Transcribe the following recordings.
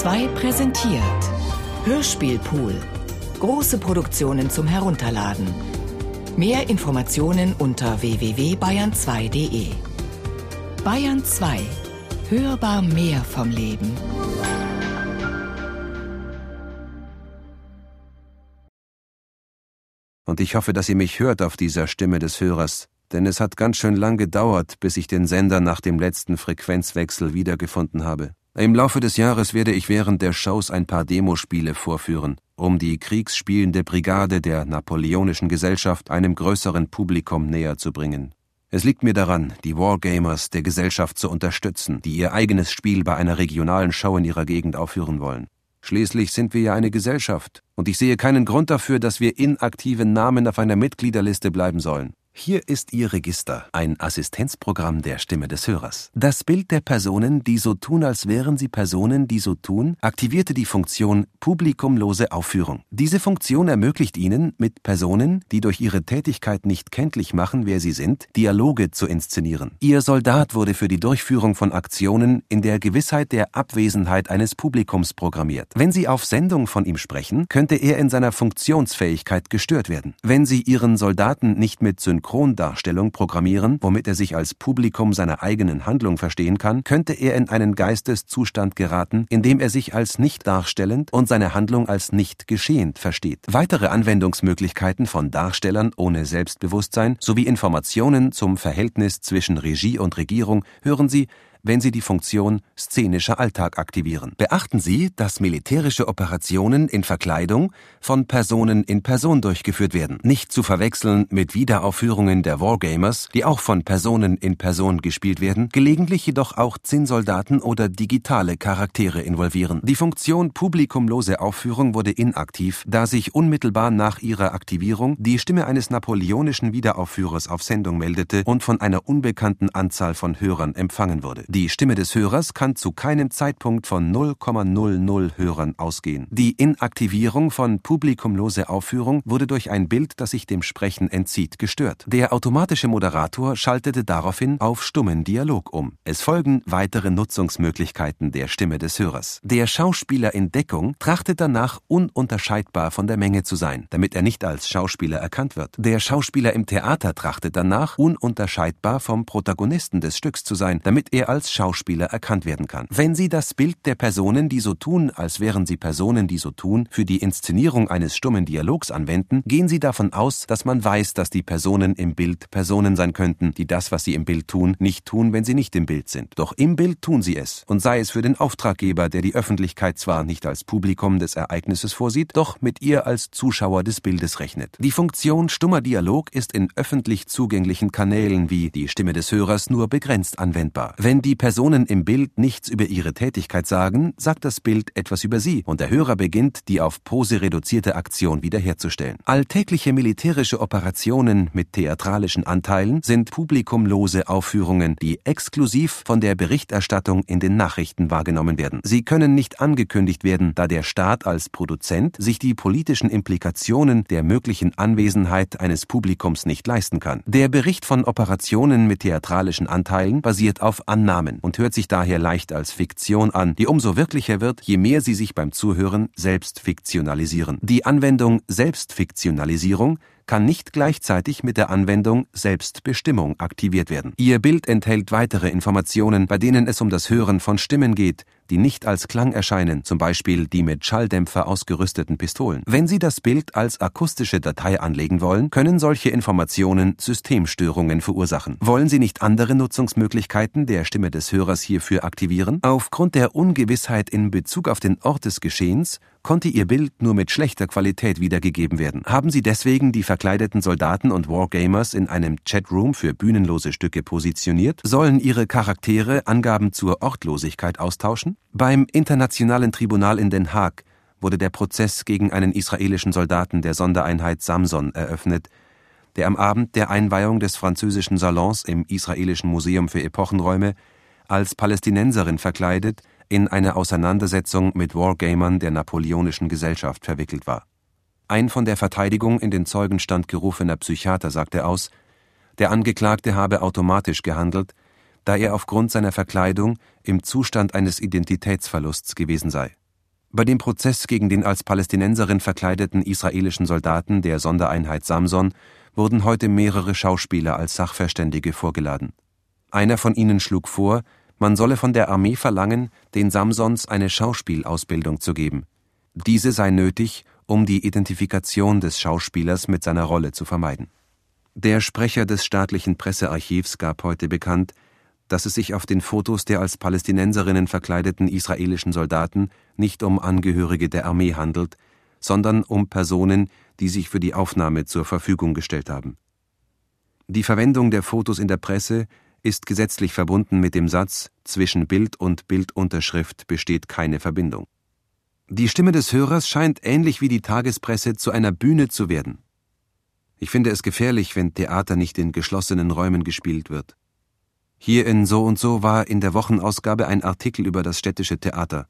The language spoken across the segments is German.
2 präsentiert Hörspielpool. Große Produktionen zum Herunterladen. Mehr Informationen unter www.bayern2.de. Bayern 2. Hörbar mehr vom Leben. Und ich hoffe, dass ihr mich hört auf dieser Stimme des Hörers, denn es hat ganz schön lang gedauert, bis ich den Sender nach dem letzten Frequenzwechsel wiedergefunden habe. Im Laufe des Jahres werde ich während der Shows ein paar Demospiele vorführen, um die kriegsspielende Brigade der Napoleonischen Gesellschaft einem größeren Publikum näher zu bringen. Es liegt mir daran, die Wargamers der Gesellschaft zu unterstützen, die ihr eigenes Spiel bei einer regionalen Show in ihrer Gegend aufführen wollen. Schließlich sind wir ja eine Gesellschaft, und ich sehe keinen Grund dafür, dass wir inaktiven Namen auf einer Mitgliederliste bleiben sollen. Hier ist Ihr Register, ein Assistenzprogramm der Stimme des Hörers. Das Bild der Personen, die so tun, als wären sie Personen, die so tun, aktivierte die Funktion Publikumlose Aufführung. Diese Funktion ermöglicht Ihnen, mit Personen, die durch ihre Tätigkeit nicht kenntlich machen, wer sie sind, Dialoge zu inszenieren. Ihr Soldat wurde für die Durchführung von Aktionen in der Gewissheit der Abwesenheit eines Publikums programmiert. Wenn Sie auf Sendung von ihm sprechen, könnte er in seiner Funktionsfähigkeit gestört werden. Wenn Sie Ihren Soldaten nicht mit Synchron Synchrondarstellung programmieren, womit er sich als Publikum seiner eigenen Handlung verstehen kann, könnte er in einen Geisteszustand geraten, in dem er sich als nicht darstellend und seine Handlung als nicht geschehend versteht. Weitere Anwendungsmöglichkeiten von Darstellern ohne Selbstbewusstsein sowie Informationen zum Verhältnis zwischen Regie und Regierung hören Sie wenn Sie die Funktion szenischer Alltag aktivieren. Beachten Sie, dass militärische Operationen in Verkleidung von Personen in Person durchgeführt werden, nicht zu verwechseln mit Wiederaufführungen der Wargamers, die auch von Personen in Person gespielt werden, gelegentlich jedoch auch Zinnsoldaten oder digitale Charaktere involvieren. Die Funktion publikumlose Aufführung wurde inaktiv, da sich unmittelbar nach ihrer Aktivierung die Stimme eines napoleonischen Wiederaufführers auf Sendung meldete und von einer unbekannten Anzahl von Hörern empfangen wurde. Die Stimme des Hörers kann zu keinem Zeitpunkt von 0,00 Hörern ausgehen. Die Inaktivierung von publikumlose Aufführung wurde durch ein Bild, das sich dem Sprechen entzieht, gestört. Der automatische Moderator schaltete daraufhin auf stummen Dialog um. Es folgen weitere Nutzungsmöglichkeiten der Stimme des Hörers. Der Schauspieler in Deckung trachtet danach ununterscheidbar von der Menge zu sein, damit er nicht als Schauspieler erkannt wird. Der Schauspieler im Theater trachtet danach ununterscheidbar vom Protagonisten des Stücks zu sein, damit er als als Schauspieler erkannt werden kann. Wenn Sie das Bild der Personen, die so tun, als wären sie Personen, die so tun, für die Inszenierung eines stummen Dialogs anwenden, gehen Sie davon aus, dass man weiß, dass die Personen im Bild Personen sein könnten, die das, was sie im Bild tun, nicht tun, wenn sie nicht im Bild sind. Doch im Bild tun sie es. Und sei es für den Auftraggeber, der die Öffentlichkeit zwar nicht als Publikum des Ereignisses vorsieht, doch mit ihr als Zuschauer des Bildes rechnet. Die Funktion stummer Dialog ist in öffentlich zugänglichen Kanälen wie die Stimme des Hörers nur begrenzt anwendbar. Wenn die die Personen im Bild nichts über ihre Tätigkeit sagen, sagt das Bild etwas über sie und der Hörer beginnt, die auf Pose reduzierte Aktion wiederherzustellen. Alltägliche militärische Operationen mit theatralischen Anteilen sind publikumlose Aufführungen, die exklusiv von der Berichterstattung in den Nachrichten wahrgenommen werden. Sie können nicht angekündigt werden, da der Staat als Produzent sich die politischen Implikationen der möglichen Anwesenheit eines Publikums nicht leisten kann. Der Bericht von Operationen mit theatralischen Anteilen basiert auf Annahmen Namen und hört sich daher leicht als Fiktion an, die umso wirklicher wird, je mehr sie sich beim Zuhören selbst fiktionalisieren. Die Anwendung Selbstfiktionalisierung kann nicht gleichzeitig mit der Anwendung Selbstbestimmung aktiviert werden. Ihr Bild enthält weitere Informationen, bei denen es um das Hören von Stimmen geht, die nicht als Klang erscheinen, zum Beispiel die mit Schalldämpfer ausgerüsteten Pistolen. Wenn Sie das Bild als akustische Datei anlegen wollen, können solche Informationen Systemstörungen verursachen. Wollen Sie nicht andere Nutzungsmöglichkeiten der Stimme des Hörers hierfür aktivieren? Aufgrund der Ungewissheit in Bezug auf den Ort des Geschehens konnte Ihr Bild nur mit schlechter Qualität wiedergegeben werden. Haben Sie deswegen die verkleideten Soldaten und Wargamers in einem Chatroom für bühnenlose Stücke positioniert? Sollen ihre Charaktere Angaben zur Ortlosigkeit austauschen? Beim Internationalen Tribunal in Den Haag wurde der Prozess gegen einen israelischen Soldaten der Sondereinheit Samson eröffnet, der am Abend der Einweihung des französischen Salons im israelischen Museum für Epochenräume als Palästinenserin verkleidet in eine Auseinandersetzung mit Wargamern der Napoleonischen Gesellschaft verwickelt war. Ein von der Verteidigung in den Zeugenstand gerufener Psychiater sagte aus, der Angeklagte habe automatisch gehandelt, da er aufgrund seiner Verkleidung im Zustand eines Identitätsverlusts gewesen sei. Bei dem Prozess gegen den als Palästinenserin verkleideten israelischen Soldaten der Sondereinheit Samson wurden heute mehrere Schauspieler als Sachverständige vorgeladen. Einer von ihnen schlug vor, man solle von der Armee verlangen, den Samsons eine Schauspielausbildung zu geben. Diese sei nötig, um die Identifikation des Schauspielers mit seiner Rolle zu vermeiden. Der Sprecher des staatlichen Pressearchivs gab heute bekannt, dass es sich auf den Fotos der als Palästinenserinnen verkleideten israelischen Soldaten nicht um Angehörige der Armee handelt, sondern um Personen, die sich für die Aufnahme zur Verfügung gestellt haben. Die Verwendung der Fotos in der Presse ist gesetzlich verbunden mit dem Satz zwischen Bild und Bildunterschrift besteht keine Verbindung. Die Stimme des Hörers scheint ähnlich wie die Tagespresse zu einer Bühne zu werden. Ich finde es gefährlich, wenn Theater nicht in geschlossenen Räumen gespielt wird. Hier in so und so war in der Wochenausgabe ein Artikel über das städtische Theater.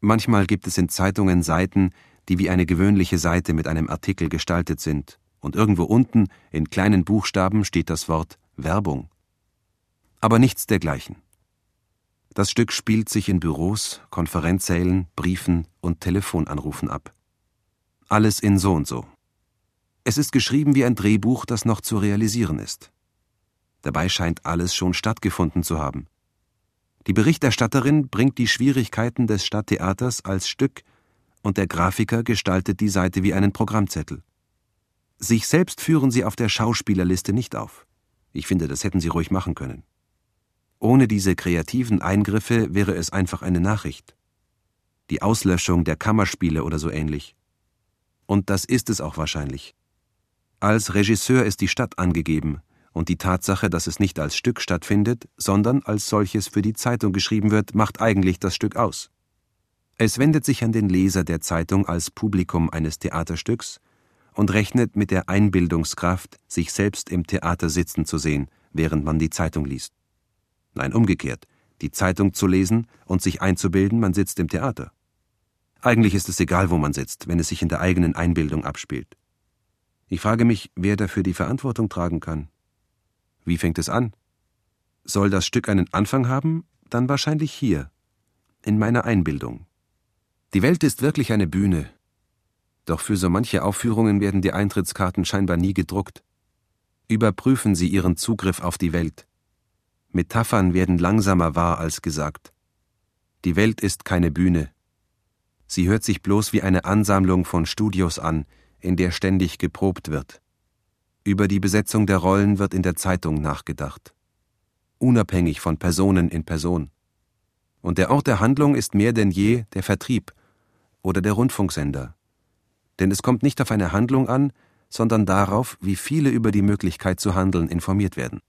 Manchmal gibt es in Zeitungen Seiten, die wie eine gewöhnliche Seite mit einem Artikel gestaltet sind, und irgendwo unten in kleinen Buchstaben steht das Wort Werbung. Aber nichts dergleichen. Das Stück spielt sich in Büros, Konferenzsälen, Briefen und Telefonanrufen ab. Alles in so und so. Es ist geschrieben wie ein Drehbuch, das noch zu realisieren ist. Dabei scheint alles schon stattgefunden zu haben. Die Berichterstatterin bringt die Schwierigkeiten des Stadttheaters als Stück und der Grafiker gestaltet die Seite wie einen Programmzettel. Sich selbst führen sie auf der Schauspielerliste nicht auf. Ich finde, das hätten sie ruhig machen können. Ohne diese kreativen Eingriffe wäre es einfach eine Nachricht. Die Auslöschung der Kammerspiele oder so ähnlich. Und das ist es auch wahrscheinlich. Als Regisseur ist die Stadt angegeben, und die Tatsache, dass es nicht als Stück stattfindet, sondern als solches für die Zeitung geschrieben wird, macht eigentlich das Stück aus. Es wendet sich an den Leser der Zeitung als Publikum eines Theaterstücks und rechnet mit der Einbildungskraft, sich selbst im Theater sitzen zu sehen, während man die Zeitung liest. Nein, umgekehrt, die Zeitung zu lesen und sich einzubilden, man sitzt im Theater. Eigentlich ist es egal, wo man sitzt, wenn es sich in der eigenen Einbildung abspielt. Ich frage mich, wer dafür die Verantwortung tragen kann. Wie fängt es an? Soll das Stück einen Anfang haben? Dann wahrscheinlich hier, in meiner Einbildung. Die Welt ist wirklich eine Bühne. Doch für so manche Aufführungen werden die Eintrittskarten scheinbar nie gedruckt. Überprüfen Sie Ihren Zugriff auf die Welt. Metaphern werden langsamer wahr als gesagt. Die Welt ist keine Bühne. Sie hört sich bloß wie eine Ansammlung von Studios an, in der ständig geprobt wird. Über die Besetzung der Rollen wird in der Zeitung nachgedacht. Unabhängig von Personen in Person. Und der Ort der Handlung ist mehr denn je der Vertrieb oder der Rundfunksender. Denn es kommt nicht auf eine Handlung an, sondern darauf, wie viele über die Möglichkeit zu handeln informiert werden.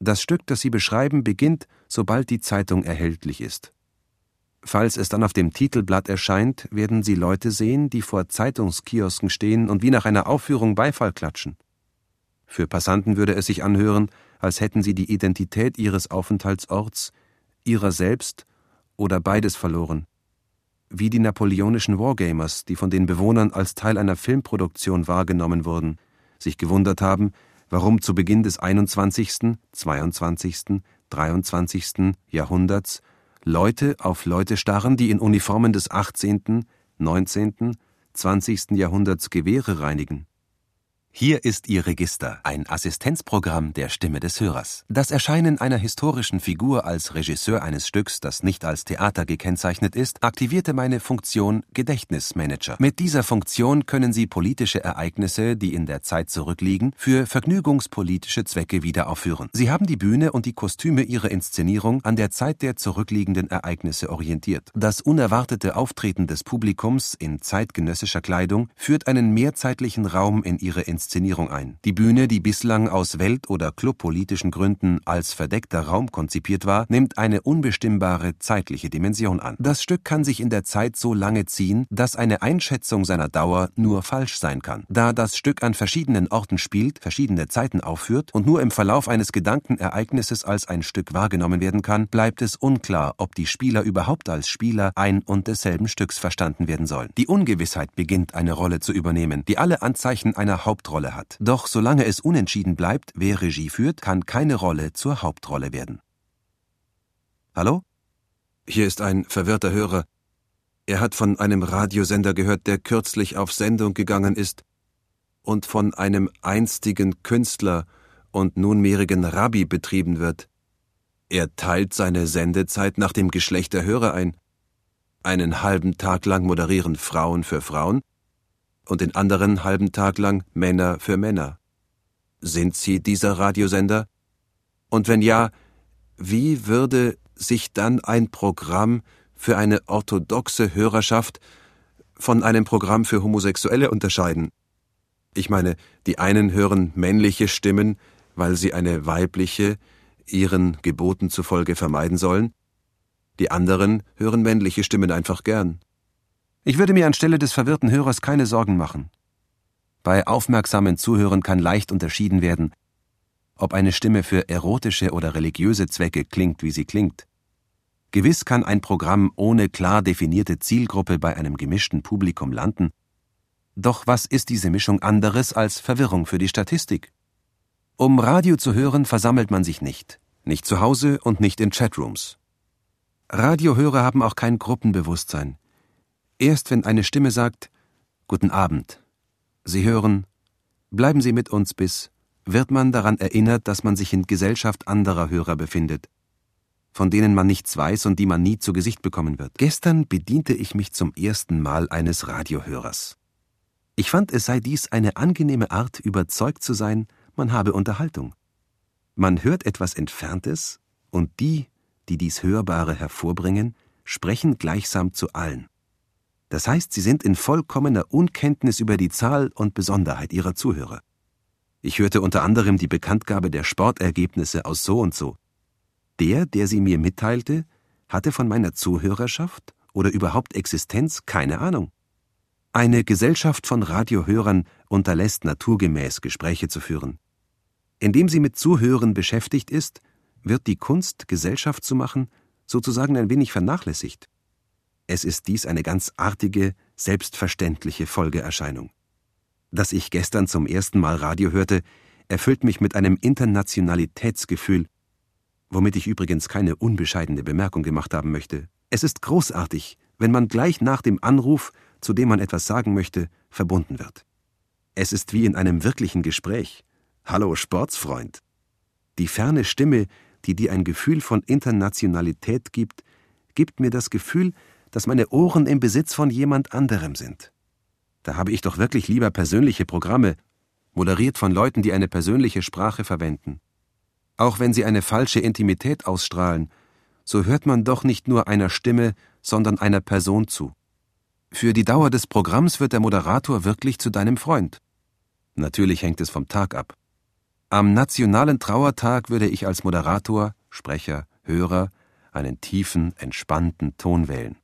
Das Stück, das Sie beschreiben, beginnt, sobald die Zeitung erhältlich ist. Falls es dann auf dem Titelblatt erscheint, werden Sie Leute sehen, die vor Zeitungskiosken stehen und wie nach einer Aufführung Beifall klatschen. Für Passanten würde es sich anhören, als hätten sie die Identität ihres Aufenthaltsorts, ihrer selbst oder beides verloren. Wie die napoleonischen Wargamers, die von den Bewohnern als Teil einer Filmproduktion wahrgenommen wurden, sich gewundert haben, warum zu Beginn des 21., 22., 23. Jahrhunderts Leute auf Leute starren, die in Uniformen des 18., 19., 20. Jahrhunderts Gewehre reinigen. Hier ist Ihr Register, ein Assistenzprogramm der Stimme des Hörers. Das Erscheinen einer historischen Figur als Regisseur eines Stücks, das nicht als Theater gekennzeichnet ist, aktivierte meine Funktion Gedächtnismanager. Mit dieser Funktion können Sie politische Ereignisse, die in der Zeit zurückliegen, für vergnügungspolitische Zwecke wieder aufführen. Sie haben die Bühne und die Kostüme Ihrer Inszenierung an der Zeit der zurückliegenden Ereignisse orientiert. Das unerwartete Auftreten des Publikums in zeitgenössischer Kleidung führt einen mehrzeitlichen Raum in Ihre Inszenierung Inszenierung ein. Die Bühne, die bislang aus welt- oder clubpolitischen Gründen als verdeckter Raum konzipiert war, nimmt eine unbestimmbare zeitliche Dimension an. Das Stück kann sich in der Zeit so lange ziehen, dass eine Einschätzung seiner Dauer nur falsch sein kann. Da das Stück an verschiedenen Orten spielt, verschiedene Zeiten aufführt und nur im Verlauf eines Gedankenereignisses als ein Stück wahrgenommen werden kann, bleibt es unklar, ob die Spieler überhaupt als Spieler ein und desselben Stücks verstanden werden sollen. Die Ungewissheit beginnt eine Rolle zu übernehmen, die alle Anzeichen einer Hauptrolle Hauptrolle hat. Doch solange es unentschieden bleibt, wer Regie führt, kann keine Rolle zur Hauptrolle werden. Hallo? Hier ist ein verwirrter Hörer. Er hat von einem Radiosender gehört, der kürzlich auf Sendung gegangen ist und von einem einstigen Künstler und nunmehrigen Rabbi betrieben wird. Er teilt seine Sendezeit nach dem Geschlecht der Hörer ein. Einen halben Tag lang moderieren Frauen für Frauen und den anderen halben Tag lang Männer für Männer. Sind Sie dieser Radiosender? Und wenn ja, wie würde sich dann ein Programm für eine orthodoxe Hörerschaft von einem Programm für Homosexuelle unterscheiden? Ich meine, die einen hören männliche Stimmen, weil sie eine weibliche, ihren Geboten zufolge vermeiden sollen, die anderen hören männliche Stimmen einfach gern. Ich würde mir anstelle des verwirrten Hörers keine Sorgen machen. Bei aufmerksamen Zuhörern kann leicht unterschieden werden, ob eine Stimme für erotische oder religiöse Zwecke klingt, wie sie klingt. Gewiss kann ein Programm ohne klar definierte Zielgruppe bei einem gemischten Publikum landen, doch was ist diese Mischung anderes als Verwirrung für die Statistik? Um Radio zu hören, versammelt man sich nicht, nicht zu Hause und nicht in Chatrooms. Radiohörer haben auch kein Gruppenbewusstsein. Erst wenn eine Stimme sagt Guten Abend, Sie hören Bleiben Sie mit uns bis wird man daran erinnert, dass man sich in Gesellschaft anderer Hörer befindet, von denen man nichts weiß und die man nie zu Gesicht bekommen wird. Gestern bediente ich mich zum ersten Mal eines Radiohörers. Ich fand, es sei dies eine angenehme Art, überzeugt zu sein, man habe Unterhaltung. Man hört etwas Entferntes, und die, die dies Hörbare hervorbringen, sprechen gleichsam zu allen. Das heißt, sie sind in vollkommener Unkenntnis über die Zahl und Besonderheit ihrer Zuhörer. Ich hörte unter anderem die Bekanntgabe der Sportergebnisse aus so und so. Der, der sie mir mitteilte, hatte von meiner Zuhörerschaft oder überhaupt Existenz keine Ahnung. Eine Gesellschaft von Radiohörern unterlässt naturgemäß Gespräche zu führen. Indem sie mit Zuhören beschäftigt ist, wird die Kunst, Gesellschaft zu machen, sozusagen ein wenig vernachlässigt. Es ist dies eine ganz artige, selbstverständliche Folgeerscheinung. Dass ich gestern zum ersten Mal Radio hörte, erfüllt mich mit einem Internationalitätsgefühl, womit ich übrigens keine unbescheidene Bemerkung gemacht haben möchte. Es ist großartig, wenn man gleich nach dem Anruf, zu dem man etwas sagen möchte, verbunden wird. Es ist wie in einem wirklichen Gespräch. Hallo Sportsfreund. Die ferne Stimme, die dir ein Gefühl von Internationalität gibt, gibt mir das Gefühl, dass meine Ohren im Besitz von jemand anderem sind. Da habe ich doch wirklich lieber persönliche Programme, moderiert von Leuten, die eine persönliche Sprache verwenden. Auch wenn sie eine falsche Intimität ausstrahlen, so hört man doch nicht nur einer Stimme, sondern einer Person zu. Für die Dauer des Programms wird der Moderator wirklich zu deinem Freund. Natürlich hängt es vom Tag ab. Am nationalen Trauertag würde ich als Moderator, Sprecher, Hörer einen tiefen, entspannten Ton wählen.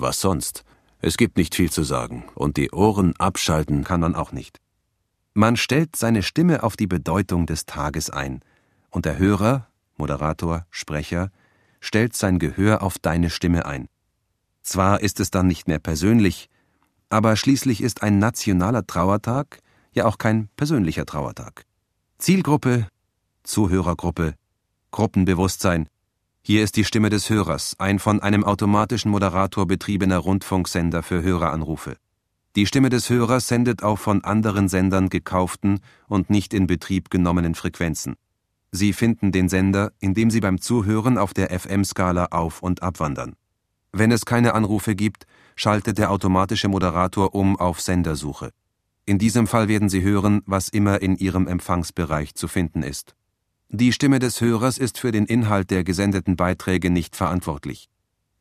Was sonst? Es gibt nicht viel zu sagen, und die Ohren abschalten kann man auch nicht. Man stellt seine Stimme auf die Bedeutung des Tages ein, und der Hörer, Moderator, Sprecher, stellt sein Gehör auf deine Stimme ein. Zwar ist es dann nicht mehr persönlich, aber schließlich ist ein nationaler Trauertag ja auch kein persönlicher Trauertag. Zielgruppe, Zuhörergruppe, Gruppenbewusstsein, hier ist die Stimme des Hörers, ein von einem automatischen Moderator betriebener Rundfunksender für Höreranrufe. Die Stimme des Hörers sendet auf von anderen Sendern gekauften und nicht in Betrieb genommenen Frequenzen. Sie finden den Sender, indem Sie beim Zuhören auf der FM-Skala auf- und abwandern. Wenn es keine Anrufe gibt, schaltet der automatische Moderator um auf Sendersuche. In diesem Fall werden Sie hören, was immer in Ihrem Empfangsbereich zu finden ist. Die Stimme des Hörers ist für den Inhalt der gesendeten Beiträge nicht verantwortlich.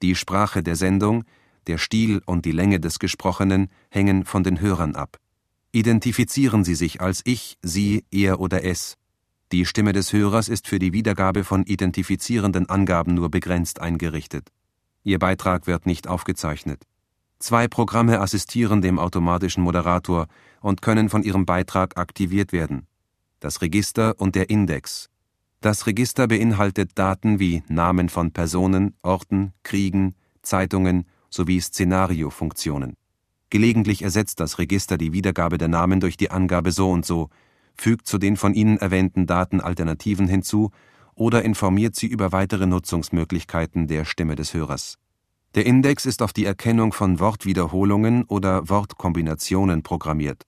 Die Sprache der Sendung, der Stil und die Länge des Gesprochenen hängen von den Hörern ab. Identifizieren Sie sich als ich, Sie, er oder es. Die Stimme des Hörers ist für die Wiedergabe von identifizierenden Angaben nur begrenzt eingerichtet. Ihr Beitrag wird nicht aufgezeichnet. Zwei Programme assistieren dem automatischen Moderator und können von ihrem Beitrag aktiviert werden. Das Register und der Index, das Register beinhaltet Daten wie Namen von Personen, Orten, Kriegen, Zeitungen sowie Szenariofunktionen. Gelegentlich ersetzt das Register die Wiedergabe der Namen durch die Angabe so und so, fügt zu den von Ihnen erwähnten Daten Alternativen hinzu oder informiert Sie über weitere Nutzungsmöglichkeiten der Stimme des Hörers. Der Index ist auf die Erkennung von Wortwiederholungen oder Wortkombinationen programmiert.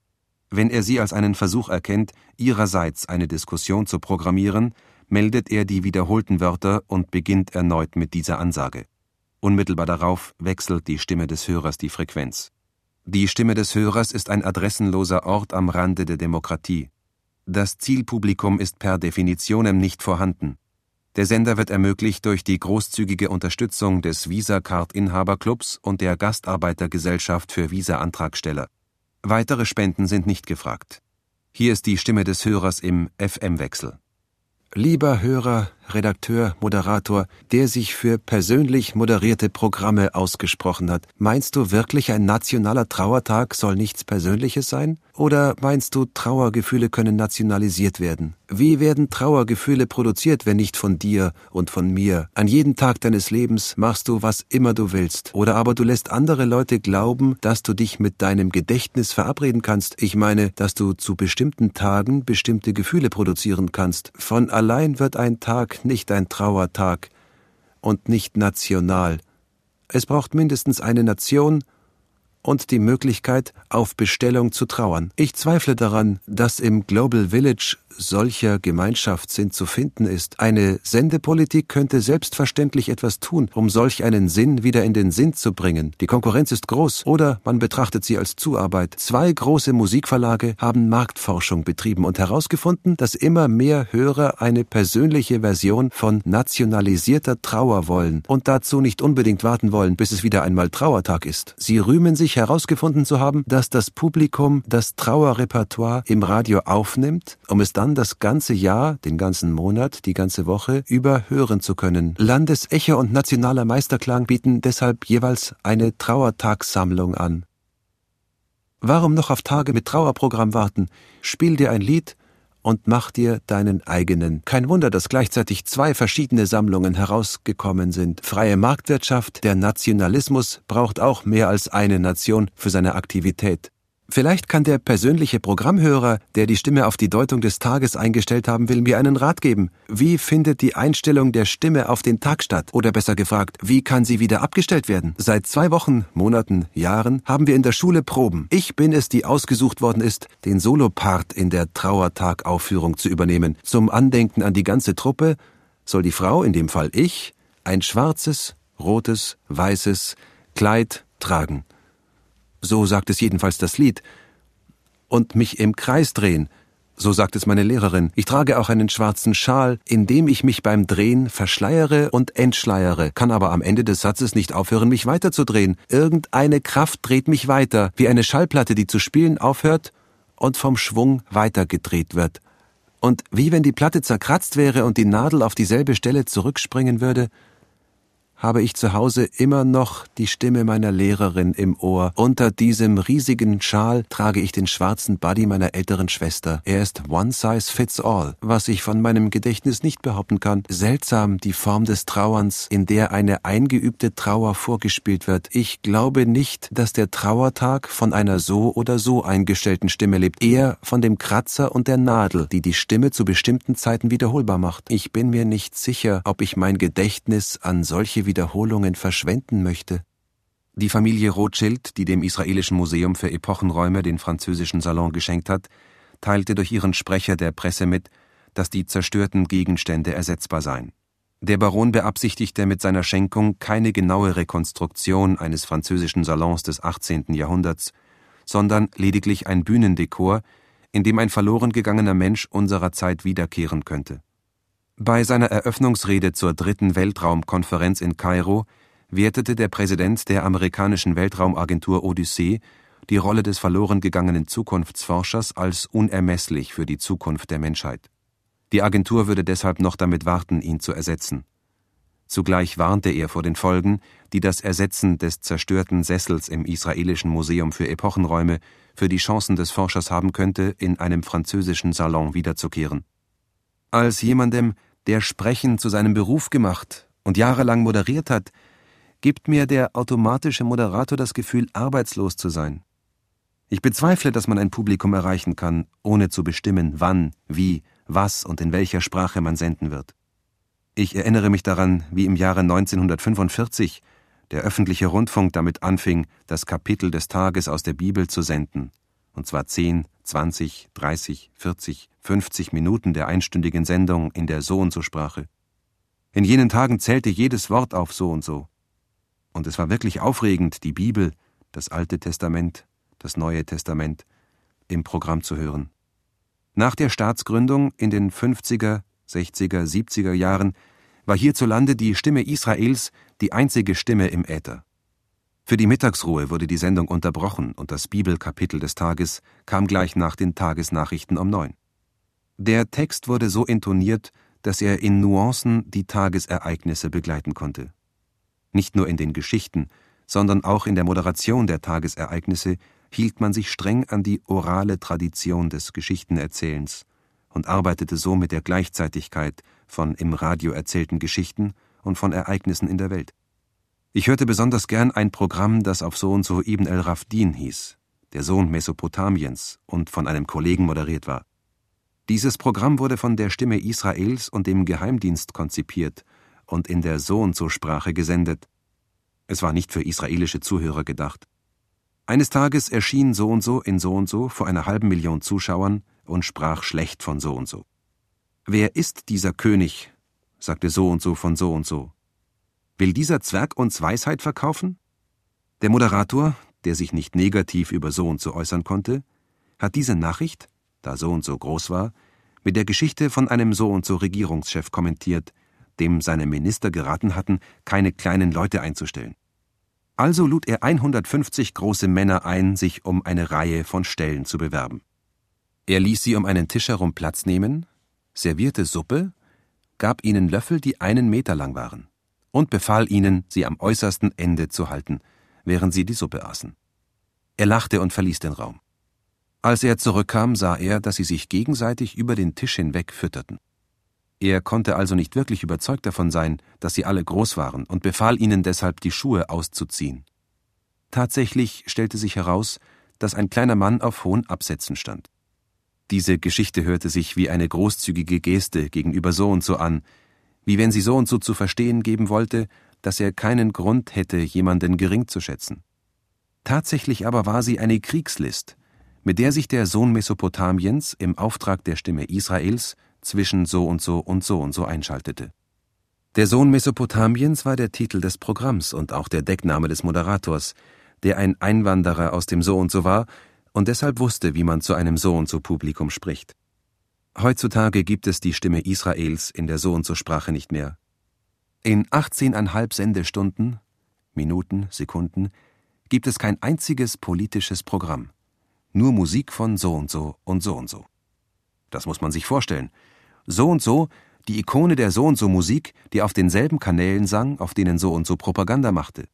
Wenn er sie als einen Versuch erkennt, ihrerseits eine Diskussion zu programmieren, meldet er die wiederholten Wörter und beginnt erneut mit dieser Ansage. Unmittelbar darauf wechselt die Stimme des Hörers die Frequenz. Die Stimme des Hörers ist ein adressenloser Ort am Rande der Demokratie. Das Zielpublikum ist per Definitionem nicht vorhanden. Der Sender wird ermöglicht durch die großzügige Unterstützung des Visa-Card-Inhaberclubs und der Gastarbeitergesellschaft für Visa-Antragsteller. Weitere Spenden sind nicht gefragt. Hier ist die Stimme des Hörers im FM-Wechsel. Lieber Hörer, Redakteur, Moderator, der sich für persönlich moderierte Programme ausgesprochen hat, meinst du wirklich ein nationaler Trauertag soll nichts Persönliches sein? Oder meinst du, Trauergefühle können nationalisiert werden? Wie werden Trauergefühle produziert, wenn nicht von dir und von mir? An jedem Tag deines Lebens machst du, was immer du willst. Oder aber du lässt andere Leute glauben, dass du dich mit deinem Gedächtnis verabreden kannst. Ich meine, dass du zu bestimmten Tagen bestimmte Gefühle produzieren kannst. Von allein wird ein Nicht ein Trauertag und nicht national. Es braucht mindestens eine Nation und die Möglichkeit, auf Bestellung zu trauern. Ich zweifle daran, dass im Global Village solcher Gemeinschaftssinn zu finden ist. Eine Sendepolitik könnte selbstverständlich etwas tun, um solch einen Sinn wieder in den Sinn zu bringen. Die Konkurrenz ist groß oder man betrachtet sie als Zuarbeit. Zwei große Musikverlage haben Marktforschung betrieben und herausgefunden, dass immer mehr Hörer eine persönliche Version von nationalisierter Trauer wollen und dazu nicht unbedingt warten wollen, bis es wieder einmal Trauertag ist. Sie rühmen sich herausgefunden zu haben, dass das Publikum das Trauerrepertoire im Radio aufnimmt, um es dann das ganze Jahr, den ganzen Monat, die ganze Woche über hören zu können. Landesecho und nationaler Meisterklang bieten deshalb jeweils eine Trauertagssammlung an. Warum noch auf Tage mit Trauerprogramm warten? Spiel dir ein Lied und mach dir deinen eigenen. Kein Wunder, dass gleichzeitig zwei verschiedene Sammlungen herausgekommen sind. Freie Marktwirtschaft, der Nationalismus braucht auch mehr als eine Nation für seine Aktivität. Vielleicht kann der persönliche Programmhörer, der die Stimme auf die Deutung des Tages eingestellt haben will, mir einen Rat geben. Wie findet die Einstellung der Stimme auf den Tag statt? Oder besser gefragt, wie kann sie wieder abgestellt werden? Seit zwei Wochen, Monaten, Jahren haben wir in der Schule Proben. Ich bin es, die ausgesucht worden ist, den Solopart in der Trauertag-Aufführung zu übernehmen. Zum Andenken an die ganze Truppe soll die Frau, in dem Fall ich, ein schwarzes, rotes, weißes Kleid tragen so sagt es jedenfalls das Lied, und mich im Kreis drehen, so sagt es meine Lehrerin. Ich trage auch einen schwarzen Schal, in dem ich mich beim Drehen verschleiere und entschleiere, kann aber am Ende des Satzes nicht aufhören, mich weiterzudrehen. Irgendeine Kraft dreht mich weiter, wie eine Schallplatte, die zu spielen aufhört und vom Schwung weitergedreht wird. Und wie wenn die Platte zerkratzt wäre und die Nadel auf dieselbe Stelle zurückspringen würde, habe ich zu Hause immer noch die Stimme meiner Lehrerin im Ohr. Unter diesem riesigen Schal trage ich den schwarzen Buddy meiner älteren Schwester. Er ist one size fits all, was ich von meinem Gedächtnis nicht behaupten kann. Seltsam die Form des Trauerns, in der eine eingeübte Trauer vorgespielt wird. Ich glaube nicht, dass der Trauertag von einer so oder so eingestellten Stimme lebt, eher von dem Kratzer und der Nadel, die die Stimme zu bestimmten Zeiten wiederholbar macht. Ich bin mir nicht sicher, ob ich mein Gedächtnis an solche Wiederholungen verschwenden möchte. Die Familie Rothschild, die dem Israelischen Museum für Epochenräume den französischen Salon geschenkt hat, teilte durch ihren Sprecher der Presse mit, dass die zerstörten Gegenstände ersetzbar seien. Der Baron beabsichtigte mit seiner Schenkung keine genaue Rekonstruktion eines französischen Salons des 18. Jahrhunderts, sondern lediglich ein Bühnendekor, in dem ein verloren gegangener Mensch unserer Zeit wiederkehren könnte. Bei seiner Eröffnungsrede zur dritten Weltraumkonferenz in Kairo wertete der Präsident der amerikanischen Weltraumagentur Odyssee die Rolle des verloren gegangenen Zukunftsforschers als unermesslich für die Zukunft der Menschheit. Die Agentur würde deshalb noch damit warten, ihn zu ersetzen. Zugleich warnte er vor den Folgen, die das Ersetzen des zerstörten Sessels im israelischen Museum für Epochenräume für die Chancen des Forschers haben könnte, in einem französischen Salon wiederzukehren. Als jemandem, der Sprechen zu seinem Beruf gemacht und jahrelang moderiert hat, gibt mir der automatische Moderator das Gefühl, arbeitslos zu sein. Ich bezweifle, dass man ein Publikum erreichen kann, ohne zu bestimmen, wann, wie, was und in welcher Sprache man senden wird. Ich erinnere mich daran, wie im Jahre 1945 der öffentliche Rundfunk damit anfing, das Kapitel des Tages aus der Bibel zu senden, und zwar 10, 20, 30, 40, 50 Minuten der einstündigen Sendung in der so und so Sprache. In jenen Tagen zählte jedes Wort auf so und so. Und es war wirklich aufregend, die Bibel, das Alte Testament, das Neue Testament im Programm zu hören. Nach der Staatsgründung in den 50er, 60er, 70er Jahren war hierzulande die Stimme Israels die einzige Stimme im Äther. Für die Mittagsruhe wurde die Sendung unterbrochen und das Bibelkapitel des Tages kam gleich nach den Tagesnachrichten um neun. Der Text wurde so intoniert, dass er in Nuancen die Tagesereignisse begleiten konnte. Nicht nur in den Geschichten, sondern auch in der Moderation der Tagesereignisse hielt man sich streng an die orale Tradition des Geschichtenerzählens und arbeitete so mit der Gleichzeitigkeit von im Radio erzählten Geschichten und von Ereignissen in der Welt. Ich hörte besonders gern ein Programm, das auf so und so Ibn el-Rafdin hieß, der Sohn Mesopotamiens, und von einem Kollegen moderiert war. Dieses Programm wurde von der Stimme Israels und dem Geheimdienst konzipiert und in der So und so Sprache gesendet. Es war nicht für israelische Zuhörer gedacht. Eines Tages erschien so und so in so und so vor einer halben Million Zuschauern und sprach schlecht von so und so. Wer ist dieser König? sagte so und so von so und so. Will dieser Zwerg uns Weisheit verkaufen? Der Moderator, der sich nicht negativ über so und so äußern konnte, hat diese Nachricht, da so und so groß war, mit der Geschichte von einem so und so Regierungschef kommentiert, dem seine Minister geraten hatten, keine kleinen Leute einzustellen. Also lud er 150 große Männer ein, sich um eine Reihe von Stellen zu bewerben. Er ließ sie um einen Tisch herum Platz nehmen, servierte Suppe, gab ihnen Löffel, die einen Meter lang waren, und befahl ihnen, sie am äußersten Ende zu halten, während sie die Suppe aßen. Er lachte und verließ den Raum. Als er zurückkam, sah er, dass sie sich gegenseitig über den Tisch hinweg fütterten. Er konnte also nicht wirklich überzeugt davon sein, dass sie alle groß waren und befahl ihnen deshalb, die Schuhe auszuziehen. Tatsächlich stellte sich heraus, dass ein kleiner Mann auf hohen Absätzen stand. Diese Geschichte hörte sich wie eine großzügige Geste gegenüber so und so an, wie wenn sie so und so zu verstehen geben wollte, dass er keinen Grund hätte, jemanden gering zu schätzen. Tatsächlich aber war sie eine Kriegslist, mit der sich der Sohn Mesopotamiens im Auftrag der Stimme Israels zwischen so und so und so und so einschaltete. Der Sohn Mesopotamiens war der Titel des Programms und auch der Deckname des Moderators, der ein Einwanderer aus dem so und so war und deshalb wusste, wie man zu einem so und so Publikum spricht. Heutzutage gibt es die Stimme Israels in der so und so Sprache nicht mehr. In 18,5 Sendestunden, Minuten, Sekunden, gibt es kein einziges politisches Programm. Nur Musik von so und so und so und so. Das muss man sich vorstellen. So und so, die Ikone der so und so Musik, die auf denselben Kanälen sang, auf denen so und so Propaganda machte.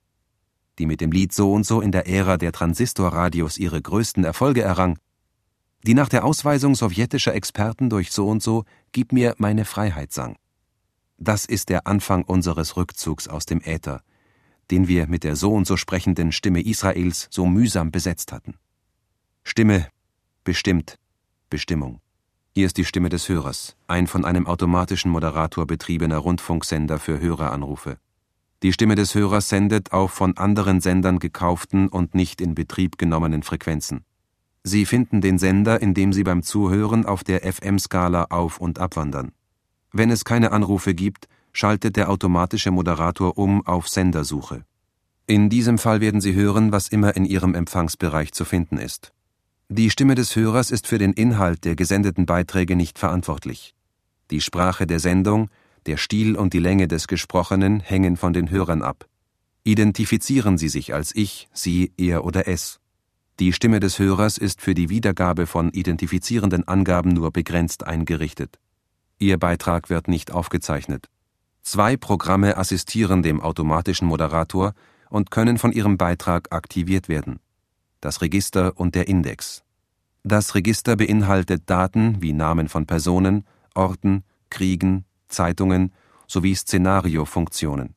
Die mit dem Lied so und so in der Ära der Transistorradios ihre größten Erfolge errang. Die nach der Ausweisung sowjetischer Experten durch so und so Gib mir meine Freiheit sang. Das ist der Anfang unseres Rückzugs aus dem Äther, den wir mit der so und so sprechenden Stimme Israels so mühsam besetzt hatten. Stimme, bestimmt, Bestimmung. Hier ist die Stimme des Hörers, ein von einem automatischen Moderator betriebener Rundfunksender für Höreranrufe. Die Stimme des Hörers sendet auf von anderen Sendern gekauften und nicht in Betrieb genommenen Frequenzen. Sie finden den Sender, indem Sie beim Zuhören auf der FM-Skala auf- und abwandern. Wenn es keine Anrufe gibt, schaltet der automatische Moderator um auf Sendersuche. In diesem Fall werden Sie hören, was immer in Ihrem Empfangsbereich zu finden ist. Die Stimme des Hörers ist für den Inhalt der gesendeten Beiträge nicht verantwortlich. Die Sprache der Sendung, der Stil und die Länge des Gesprochenen hängen von den Hörern ab. Identifizieren Sie sich als ich, Sie, er oder es. Die Stimme des Hörers ist für die Wiedergabe von identifizierenden Angaben nur begrenzt eingerichtet. Ihr Beitrag wird nicht aufgezeichnet. Zwei Programme assistieren dem automatischen Moderator und können von ihrem Beitrag aktiviert werden das Register und der Index. Das Register beinhaltet Daten wie Namen von Personen, Orten, Kriegen, Zeitungen sowie Szenariofunktionen.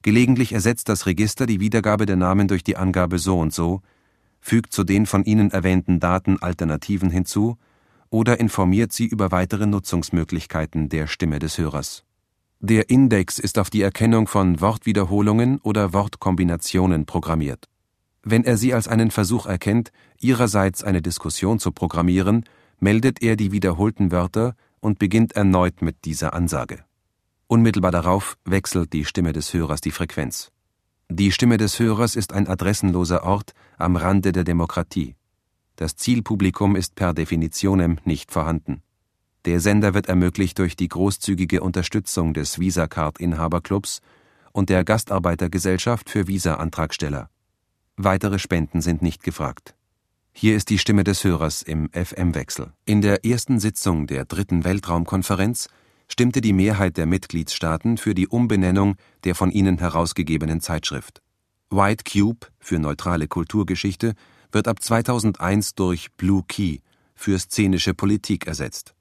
Gelegentlich ersetzt das Register die Wiedergabe der Namen durch die Angabe so und so, fügt zu den von Ihnen erwähnten Daten Alternativen hinzu oder informiert Sie über weitere Nutzungsmöglichkeiten der Stimme des Hörers. Der Index ist auf die Erkennung von Wortwiederholungen oder Wortkombinationen programmiert. Wenn er sie als einen Versuch erkennt, ihrerseits eine Diskussion zu programmieren, meldet er die wiederholten Wörter und beginnt erneut mit dieser Ansage. Unmittelbar darauf wechselt die Stimme des Hörers die Frequenz. Die Stimme des Hörers ist ein adressenloser Ort am Rande der Demokratie. Das Zielpublikum ist per Definitionem nicht vorhanden. Der Sender wird ermöglicht durch die großzügige Unterstützung des Visa-Card-Inhaberclubs und der Gastarbeitergesellschaft für Visa-Antragsteller. Weitere Spenden sind nicht gefragt. Hier ist die Stimme des Hörers im FM-Wechsel. In der ersten Sitzung der dritten Weltraumkonferenz stimmte die Mehrheit der Mitgliedstaaten für die Umbenennung der von ihnen herausgegebenen Zeitschrift. White Cube für neutrale Kulturgeschichte wird ab 2001 durch Blue Key für szenische Politik ersetzt.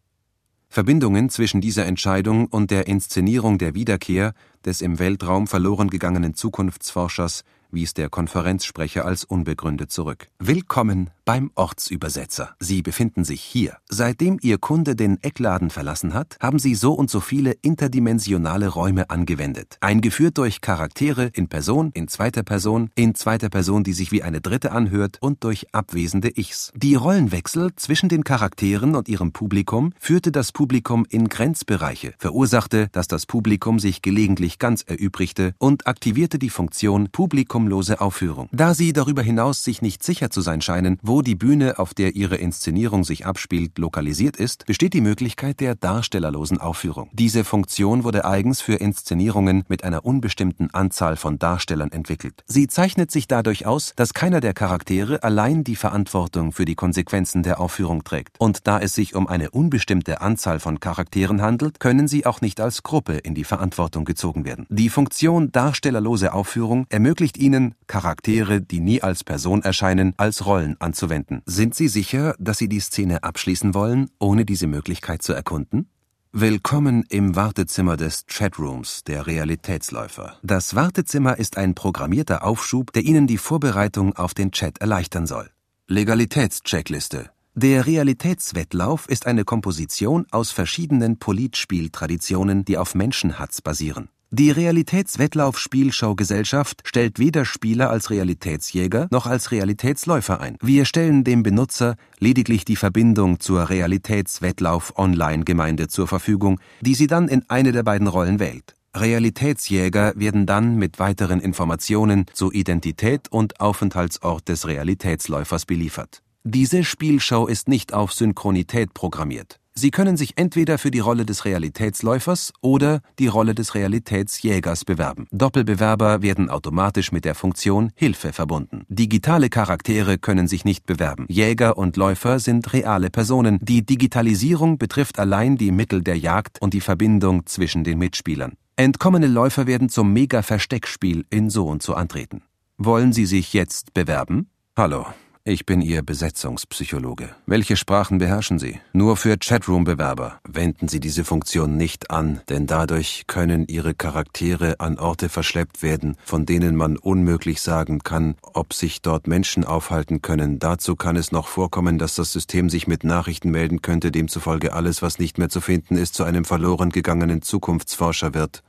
Verbindungen zwischen dieser Entscheidung und der Inszenierung der Wiederkehr des im Weltraum verloren gegangenen Zukunftsforschers wies der Konferenzsprecher als unbegründet zurück. Willkommen beim Ortsübersetzer. Sie befinden sich hier. Seitdem Ihr Kunde den Eckladen verlassen hat, haben Sie so und so viele interdimensionale Räume angewendet. Eingeführt durch Charaktere in Person, in zweiter Person, in zweiter Person, die sich wie eine dritte anhört und durch abwesende Ichs. Die Rollenwechsel zwischen den Charakteren und ihrem Publikum führte das Publikum in Grenzbereiche, verursachte, dass das Publikum sich gelegentlich ganz erübrigte und aktivierte die Funktion publikumlose Aufführung. Da Sie darüber hinaus sich nicht sicher zu sein scheinen, wo die Bühne, auf der ihre Inszenierung sich abspielt, lokalisiert ist, besteht die Möglichkeit der darstellerlosen Aufführung. Diese Funktion wurde eigens für Inszenierungen mit einer unbestimmten Anzahl von Darstellern entwickelt. Sie zeichnet sich dadurch aus, dass keiner der Charaktere allein die Verantwortung für die Konsequenzen der Aufführung trägt. Und da es sich um eine unbestimmte Anzahl von Charakteren handelt, können sie auch nicht als Gruppe in die Verantwortung gezogen werden. Die Funktion darstellerlose Aufführung ermöglicht ihnen, Charaktere, die nie als Person erscheinen, als Rollen anzuwenden anzuwenden. Sind Sie sicher, dass Sie die Szene abschließen wollen, ohne diese Möglichkeit zu erkunden? Willkommen im Wartezimmer des Chatrooms, der Realitätsläufer. Das Wartezimmer ist ein programmierter Aufschub, der Ihnen die Vorbereitung auf den Chat erleichtern soll. Legalitätscheckliste. Der Realitätswettlauf ist eine Komposition aus verschiedenen Politspieltraditionen, die auf Menschenhatz basieren. Die Realitätswettlauf-Spielshow-Gesellschaft stellt weder Spieler als Realitätsjäger noch als Realitätsläufer ein. Wir stellen dem Benutzer lediglich die Verbindung zur Realitätswettlauf-Online-Gemeinde zur Verfügung, die sie dann in eine der beiden Rollen wählt. Realitätsjäger werden dann mit weiteren Informationen zu Identität und Aufenthaltsort des Realitätsläufers beliefert. Diese Spielshow ist nicht auf Synchronität programmiert. Sie können sich entweder für die Rolle des Realitätsläufers oder die Rolle des Realitätsjägers bewerben. Doppelbewerber werden automatisch mit der Funktion Hilfe verbunden. Digitale Charaktere können sich nicht bewerben. Jäger und Läufer sind reale Personen. Die Digitalisierung betrifft allein die Mittel der Jagd und die Verbindung zwischen den Mitspielern. Entkommene Läufer werden zum Mega-Versteckspiel in so und so antreten. Wollen Sie sich jetzt bewerben? Hallo, ich bin Ihr Besetzungspsychologe. Welche Sprachen beherrschen Sie? Nur für Chatroom-Bewerber. Wenden Sie diese Funktion nicht an, denn dadurch können Ihre Charaktere an Orte verschleppt werden, von denen man unmöglich sagen kann, ob sich dort Menschen aufhalten können. Dazu kann es noch vorkommen, dass das System sich mit Nachrichten melden könnte, demzufolge alles, was nicht mehr zu finden ist, zu einem verloren gegangenen Zukunftsforscher wird.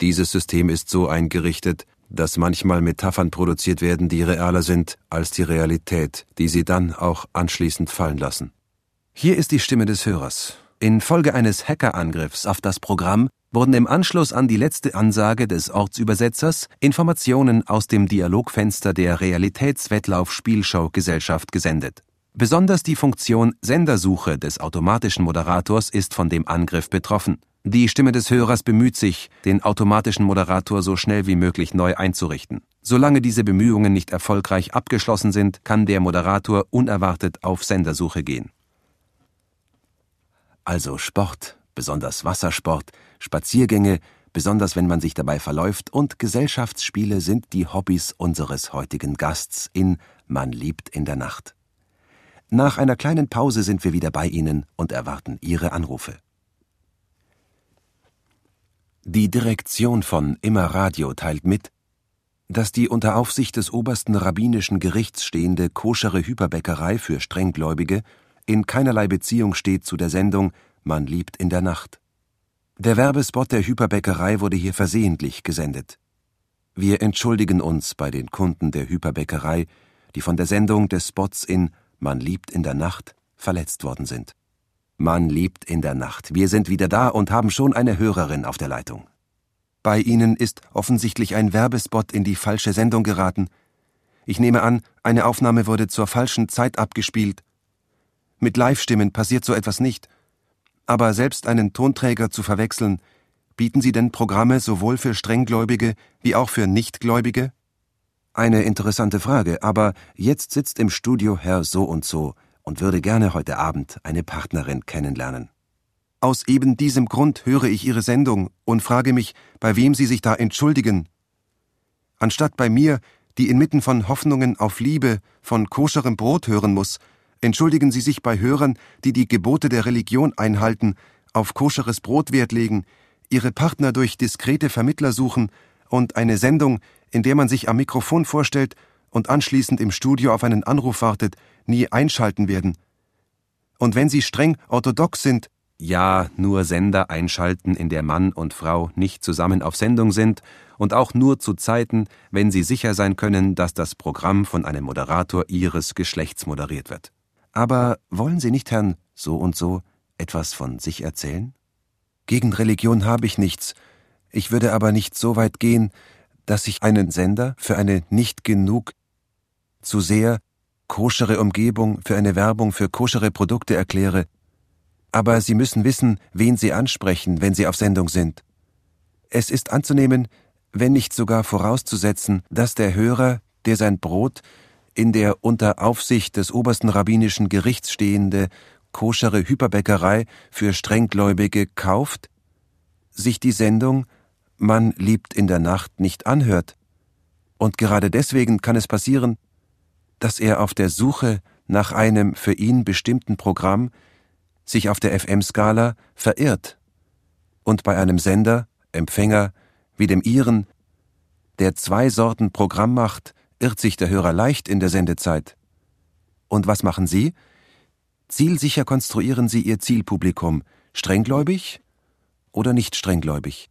Dieses System ist so eingerichtet, dass manchmal Metaphern produziert werden, die realer sind als die Realität, die sie dann auch anschließend fallen lassen. Hier ist die Stimme des Hörers. Infolge eines Hackerangriffs auf das Programm wurden im Anschluss an die letzte Ansage des Ortsübersetzers Informationen aus dem Dialogfenster der Realitätswettlauf-Spielshow-Gesellschaft gesendet. Besonders die Funktion Sendersuche des automatischen Moderators ist von dem Angriff betroffen. Die Stimme des Hörers bemüht sich, den automatischen Moderator so schnell wie möglich neu einzurichten. Solange diese Bemühungen nicht erfolgreich abgeschlossen sind, kann der Moderator unerwartet auf Sendersuche gehen. Also Sport, besonders Wassersport, Spaziergänge, besonders wenn man sich dabei verläuft, und Gesellschaftsspiele sind die Hobbys unseres heutigen Gasts in Man liebt in der Nacht. Nach einer kleinen Pause sind wir wieder bei Ihnen und erwarten Ihre Anrufe. Die Direktion von Immer Radio teilt mit, dass die unter Aufsicht des obersten rabbinischen Gerichts stehende koschere Hyperbäckerei für Strenggläubige in keinerlei Beziehung steht zu der Sendung Man liebt in der Nacht. Der Werbespot der Hyperbäckerei wurde hier versehentlich gesendet. Wir entschuldigen uns bei den Kunden der Hyperbäckerei, die von der Sendung des Spots in Man liebt in der Nacht verletzt worden sind. Man liebt in der Nacht. Wir sind wieder da und haben schon eine Hörerin auf der Leitung. Bei Ihnen ist offensichtlich ein Werbespot in die falsche Sendung geraten. Ich nehme an, eine Aufnahme wurde zur falschen Zeit abgespielt. Mit Live-Stimmen passiert so etwas nicht. Aber selbst einen Tonträger zu verwechseln, bieten Sie denn Programme sowohl für Strenggläubige wie auch für Nichtgläubige? Eine interessante Frage, aber jetzt sitzt im Studio Herr so und so und würde gerne heute Abend eine Partnerin kennenlernen. Aus eben diesem Grund höre ich Ihre Sendung und frage mich, bei wem Sie sich da entschuldigen. Anstatt bei mir, die inmitten von Hoffnungen auf Liebe, von koscherem Brot hören muss, entschuldigen Sie sich bei Hörern, die die Gebote der Religion einhalten, auf koscheres Brot Wert legen, ihre Partner durch diskrete Vermittler suchen und eine Sendung, in der man sich am Mikrofon vorstellt und anschließend im Studio auf einen Anruf wartet, nie einschalten werden. Und wenn Sie streng orthodox sind, ja, nur Sender einschalten, in der Mann und Frau nicht zusammen auf Sendung sind und auch nur zu Zeiten, wenn sie sicher sein können, dass das Programm von einem Moderator ihres Geschlechts moderiert wird. Aber wollen Sie nicht, Herrn so und so, etwas von sich erzählen? Gegen Religion habe ich nichts. Ich würde aber nicht so weit gehen, dass ich einen Sender für eine nicht genug zu sehr koschere Umgebung für eine Werbung für koschere Produkte erkläre, aber Sie müssen wissen, wen Sie ansprechen, wenn Sie auf Sendung sind. Es ist anzunehmen, wenn nicht sogar vorauszusetzen, dass der Hörer, der sein Brot in der unter Aufsicht des obersten rabbinischen Gerichts stehende koschere Hyperbäckerei für Strenggläubige kauft, sich die Sendung Man liebt in der Nacht nicht anhört. Und gerade deswegen kann es passieren, dass er auf der Suche nach einem für ihn bestimmten Programm sich auf der FM-Skala verirrt und bei einem Sender, Empfänger wie dem Ihren, der zwei Sorten Programm macht, irrt sich der Hörer leicht in der Sendezeit. Und was machen Sie? Zielsicher konstruieren Sie Ihr Zielpublikum, strenggläubig oder nicht strenggläubig.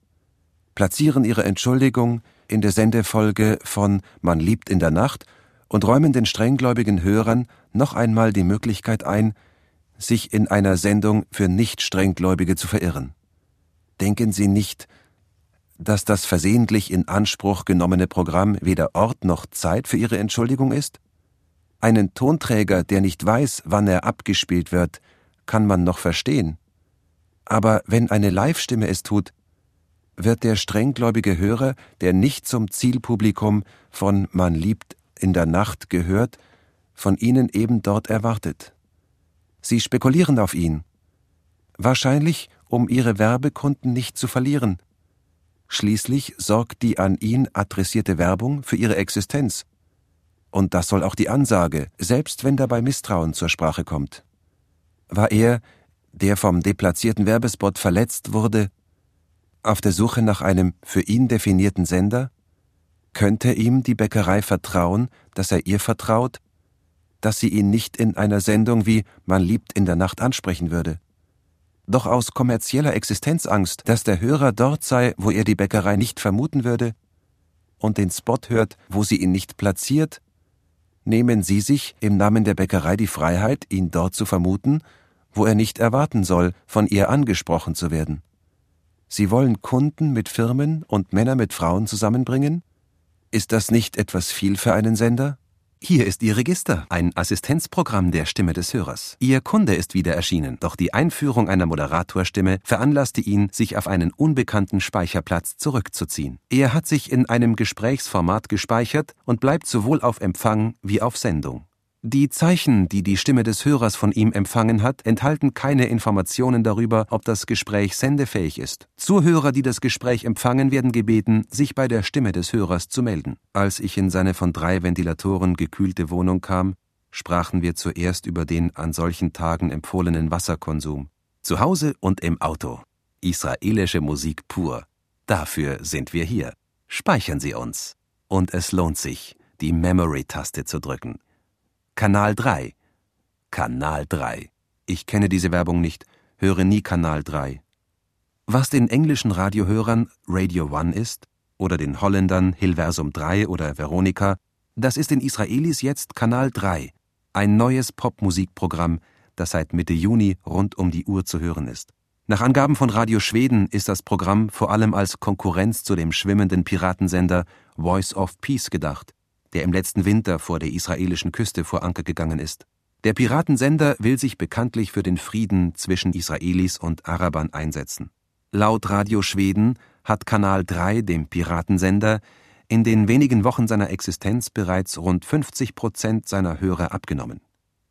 Platzieren Ihre Entschuldigung in der Sendefolge von Man liebt in der Nacht und räumen den strenggläubigen Hörern noch einmal die Möglichkeit ein, sich in einer Sendung für nicht strenggläubige zu verirren. Denken Sie nicht, dass das versehentlich in Anspruch genommene Programm weder Ort noch Zeit für Ihre Entschuldigung ist? Einen Tonträger, der nicht weiß, wann er abgespielt wird, kann man noch verstehen. Aber wenn eine Live-Stimme es tut, wird der strenggläubige Hörer, der nicht zum Zielpublikum von Man liebt in der Nacht gehört, von Ihnen eben dort erwartet. Sie spekulieren auf ihn. Wahrscheinlich, um ihre Werbekunden nicht zu verlieren. Schließlich sorgt die an ihn adressierte Werbung für ihre Existenz. Und das soll auch die Ansage, selbst wenn dabei Misstrauen zur Sprache kommt. War er, der vom deplatzierten Werbespot verletzt wurde, auf der Suche nach einem für ihn definierten Sender? Könnte ihm die Bäckerei vertrauen, dass er ihr vertraut dass sie ihn nicht in einer Sendung wie Man liebt in der Nacht ansprechen würde. Doch aus kommerzieller Existenzangst, dass der Hörer dort sei, wo er die Bäckerei nicht vermuten würde, und den Spot hört, wo sie ihn nicht platziert, nehmen Sie sich im Namen der Bäckerei die Freiheit, ihn dort zu vermuten, wo er nicht erwarten soll, von ihr angesprochen zu werden. Sie wollen Kunden mit Firmen und Männer mit Frauen zusammenbringen? Ist das nicht etwas viel für einen Sender? Hier ist Ihr Register, ein Assistenzprogramm der Stimme des Hörers. Ihr Kunde ist wieder erschienen, doch die Einführung einer Moderatorstimme veranlasste ihn, sich auf einen unbekannten Speicherplatz zurückzuziehen. Er hat sich in einem Gesprächsformat gespeichert und bleibt sowohl auf Empfang wie auf Sendung. Die Zeichen, die die Stimme des Hörers von ihm empfangen hat, enthalten keine Informationen darüber, ob das Gespräch sendefähig ist. Zuhörer, die das Gespräch empfangen, werden gebeten, sich bei der Stimme des Hörers zu melden. Als ich in seine von drei Ventilatoren gekühlte Wohnung kam, sprachen wir zuerst über den an solchen Tagen empfohlenen Wasserkonsum. Zu Hause und im Auto. Israelische Musik pur. Dafür sind wir hier. Speichern Sie uns. Und es lohnt sich, die Memory-Taste zu drücken. Kanal 3. Kanal 3. Ich kenne diese Werbung nicht, höre nie Kanal 3. Was den englischen Radiohörern Radio One ist, oder den Holländern Hilversum 3 oder Veronika, das ist den Israelis jetzt Kanal 3, ein neues Popmusikprogramm, das seit Mitte Juni rund um die Uhr zu hören ist. Nach Angaben von Radio Schweden ist das Programm vor allem als Konkurrenz zu dem schwimmenden Piratensender Voice of Peace gedacht, der im letzten Winter vor der israelischen Küste vor Anker gegangen ist. Der Piratensender will sich bekanntlich für den Frieden zwischen Israelis und Arabern einsetzen. Laut Radio Schweden hat Kanal 3, dem Piratensender, in den wenigen Wochen seiner Existenz bereits rund 50 Prozent seiner Hörer abgenommen.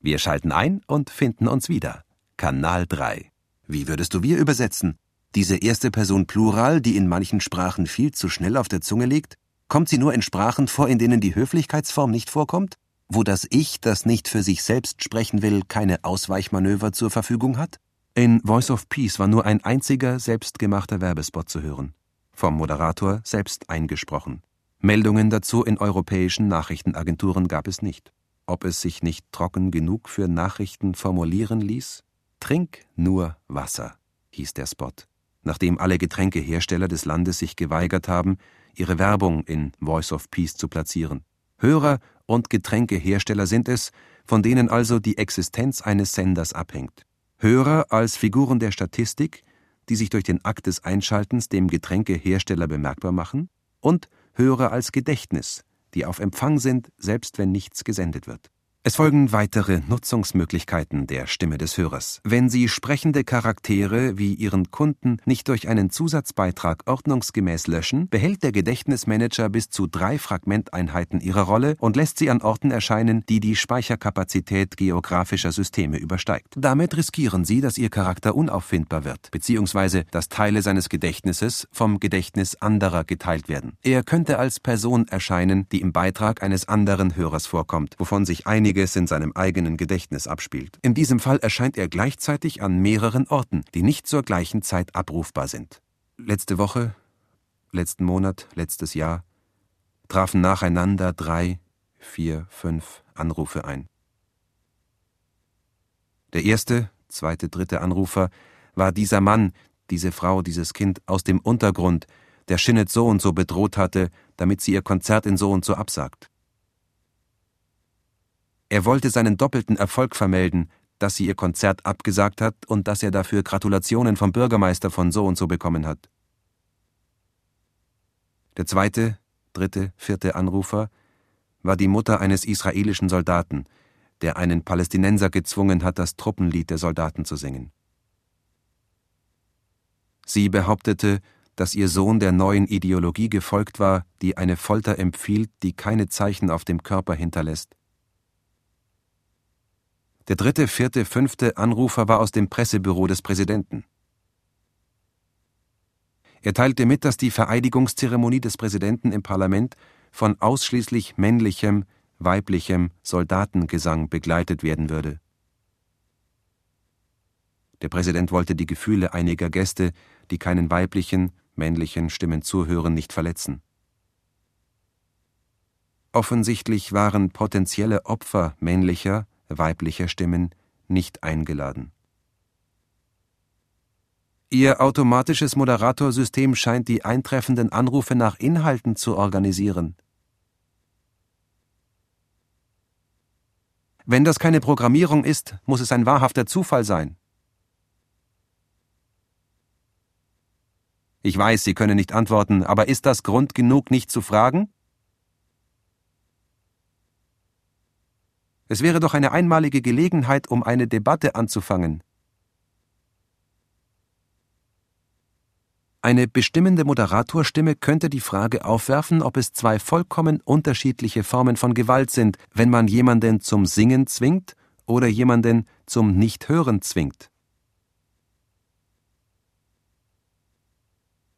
Wir schalten ein und finden uns wieder. Kanal 3. Wie würdest du wir übersetzen? Diese erste Person Plural, die in manchen Sprachen viel zu schnell auf der Zunge liegt? Kommt sie nur in Sprachen vor, in denen die Höflichkeitsform nicht vorkommt? Wo das Ich, das nicht für sich selbst sprechen will, keine Ausweichmanöver zur Verfügung hat? In Voice of Peace war nur ein einziger selbstgemachter Werbespot zu hören. Vom Moderator selbst eingesprochen. Meldungen dazu in europäischen Nachrichtenagenturen gab es nicht. Ob es sich nicht trocken genug für Nachrichten formulieren ließ? Trink nur Wasser, hieß der Spot, nachdem alle Getränkehersteller des Landes sich geweigert haben, ihre Werbung in Voice of Peace zu platzieren. Hörer und Getränkehersteller sind es, von denen also die Existenz eines Senders abhängt. Hörer als Figuren der Statistik, die sich durch den Akt des Einschaltens dem Getränkehersteller bemerkbar machen, und Hörer als Gedächtnis, die auf Empfang sind, selbst wenn nichts gesendet wird. Es folgen weitere Nutzungsmöglichkeiten der Stimme des Hörers. Wenn Sie sprechende Charaktere wie Ihren Kunden nicht durch einen Zusatzbeitrag ordnungsgemäß löschen, behält der Gedächtnismanager bis zu drei Fragmenteinheiten Ihrer Rolle und lässt sie an Orten erscheinen, die die Speicherkapazität geografischer Systeme übersteigt. Damit riskieren Sie, dass Ihr Charakter unauffindbar wird, beziehungsweise dass Teile seines Gedächtnisses vom Gedächtnis anderer geteilt werden. Er könnte als Person erscheinen, die im Beitrag eines anderen Hörers vorkommt, wovon sich einige einiges in seinem eigenen Gedächtnis abspielt. In diesem Fall erscheint er gleichzeitig an mehreren Orten, die nicht zur gleichen Zeit abrufbar sind. Letzte Woche, letzten Monat, letztes Jahr trafen nacheinander drei, vier, fünf Anrufe ein. Der erste, zweite, dritte Anrufer war dieser Mann, diese Frau, dieses Kind aus dem Untergrund, der Shinnet so und so bedroht hatte, damit sie ihr Konzert in so und so absagt. Er wollte seinen doppelten Erfolg vermelden, dass sie ihr Konzert abgesagt hat und dass er dafür Gratulationen vom Bürgermeister von so und so bekommen hat. Der zweite, dritte, vierte Anrufer war die Mutter eines israelischen Soldaten, der einen Palästinenser gezwungen hat, das Truppenlied der Soldaten zu singen. Sie behauptete, dass ihr Sohn der neuen Ideologie gefolgt war, die eine Folter empfiehlt, die keine Zeichen auf dem Körper hinterlässt. Der dritte, vierte, fünfte Anrufer war aus dem Pressebüro des Präsidenten. Er teilte mit, dass die Vereidigungszeremonie des Präsidenten im Parlament von ausschließlich männlichem, weiblichem Soldatengesang begleitet werden würde. Der Präsident wollte die Gefühle einiger Gäste, die keinen weiblichen, männlichen Stimmen zuhören, nicht verletzen. Offensichtlich waren potenzielle Opfer männlicher, weiblicher Stimmen nicht eingeladen. Ihr automatisches Moderatorsystem scheint die eintreffenden Anrufe nach Inhalten zu organisieren. Wenn das keine Programmierung ist, muss es ein wahrhafter Zufall sein. Ich weiß, Sie können nicht antworten, aber ist das Grund genug, nicht zu fragen? Es wäre doch eine einmalige Gelegenheit, um eine Debatte anzufangen. Eine bestimmende Moderatorstimme könnte die Frage aufwerfen, ob es zwei vollkommen unterschiedliche Formen von Gewalt sind, wenn man jemanden zum Singen zwingt oder jemanden zum Nichthören zwingt.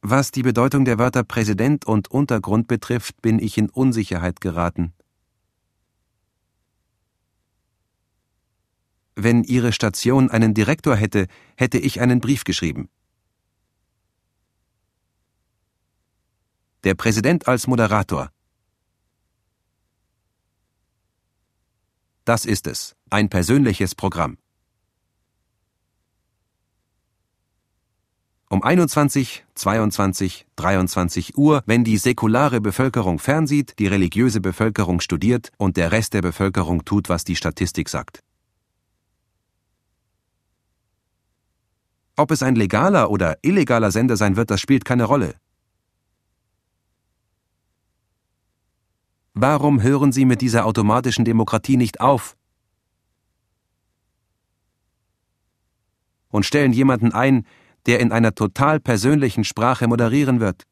Was die Bedeutung der Wörter Präsident und Untergrund betrifft, bin ich in Unsicherheit geraten. Wenn Ihre Station einen Direktor hätte, hätte ich einen Brief geschrieben. Der Präsident als Moderator. Das ist es, ein persönliches Programm. Um 21, 22, 23 Uhr, wenn die säkulare Bevölkerung fernsieht, die religiöse Bevölkerung studiert und der Rest der Bevölkerung tut, was die Statistik sagt. Ob es ein legaler oder illegaler Sender sein wird, das spielt keine Rolle. Warum hören Sie mit dieser automatischen Demokratie nicht auf? Und stellen jemanden ein, der in einer total persönlichen Sprache moderieren wird.